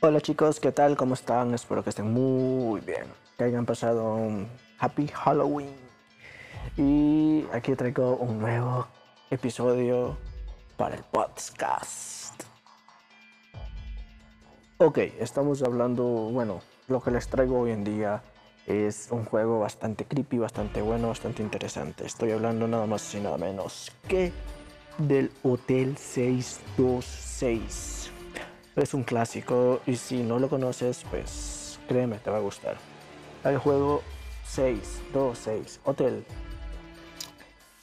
Hola chicos, ¿qué tal? ¿Cómo están? Espero que estén muy bien. Que hayan pasado un Happy Halloween. Y aquí traigo un nuevo episodio para el podcast. Ok, estamos hablando, bueno, lo que les traigo hoy en día es un juego bastante creepy, bastante bueno, bastante interesante. Estoy hablando nada más y nada menos que del Hotel 626. Es un clásico y si no lo conoces, pues créeme, te va a gustar. El juego 626 Hotel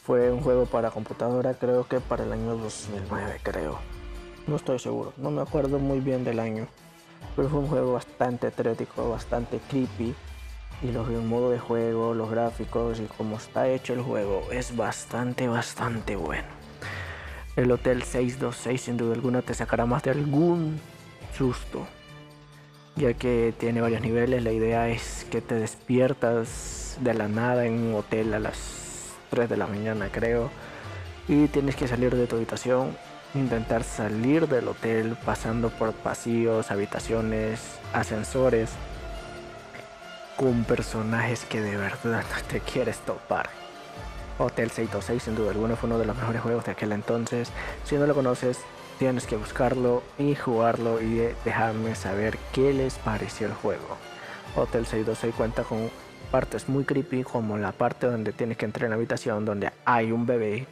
fue un juego para computadora, creo que para el año 2009, creo. No estoy seguro, no me acuerdo muy bien del año. Pero fue un juego bastante trético, bastante creepy y los, el modo de juego, los gráficos y cómo está hecho el juego es bastante, bastante bueno. El Hotel 626 sin duda alguna te sacará más de algún susto, ya que tiene varios niveles. La idea es que te despiertas de la nada en un hotel a las 3 de la mañana creo y tienes que salir de tu habitación, intentar salir del hotel pasando por pasillos, habitaciones, ascensores con personajes que de verdad no te quieres topar. Hotel 626 sin duda alguna fue uno de los mejores juegos de aquel entonces. Si no lo conoces, tienes que buscarlo y jugarlo y dejarme saber qué les pareció el juego. Hotel 626 cuenta con partes muy creepy como la parte donde tienes que entrar en la habitación donde hay un bebé.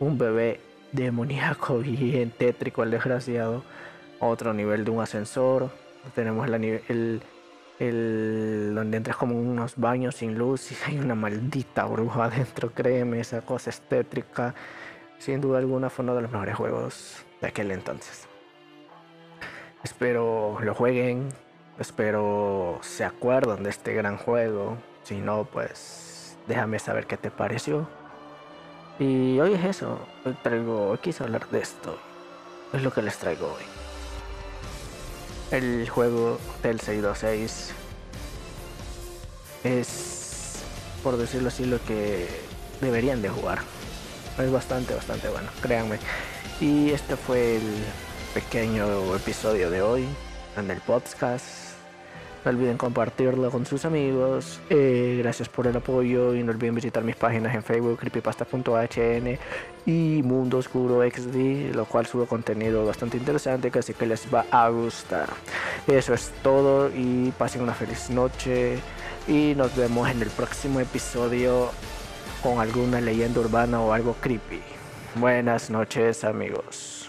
Un bebé demoníaco bien tétrico el desgraciado. Otro nivel de un ascensor. Tenemos el, el, donde entras como unos baños sin luz y hay una maldita bruja adentro, créeme, esa cosa es tétrica. Sin duda alguna fue uno de los mejores juegos de aquel entonces. Espero lo jueguen, espero se acuerdan de este gran juego. Si no, pues déjame saber qué te pareció. Y hoy es eso, hoy traigo, quise hablar de esto. Es lo que les traigo hoy el juego del 626 es, por decirlo así, lo que deberían de jugar. Es bastante, bastante bueno, créanme. Y este fue el pequeño episodio de hoy en el podcast. No olviden compartirlo con sus amigos. Eh, gracias por el apoyo y no olviden visitar mis páginas en Facebook, creepypasta.hn y Mundo Oscuro XD, lo cual subo contenido bastante interesante, así que les va a gustar. Eso es todo y pasen una feliz noche y nos vemos en el próximo episodio con alguna leyenda urbana o algo creepy. Buenas noches amigos.